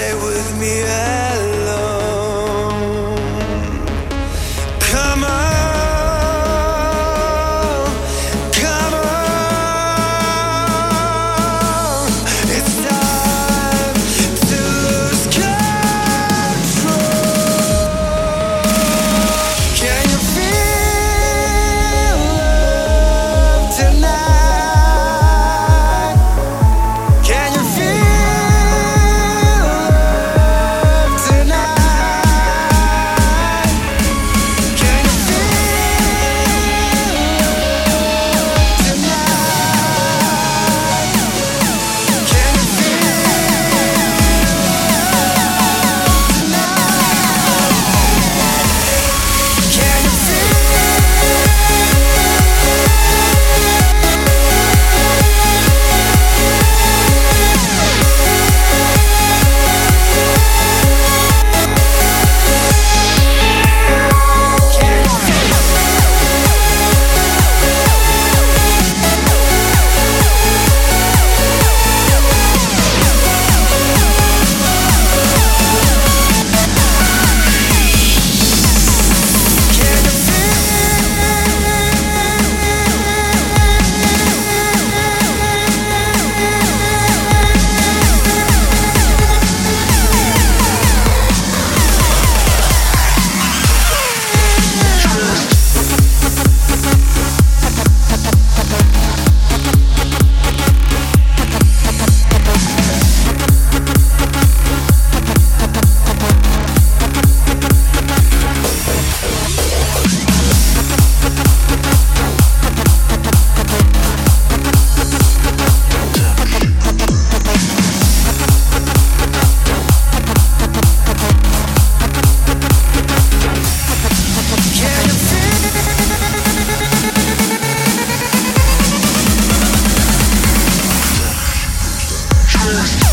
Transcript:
stay with me eh? I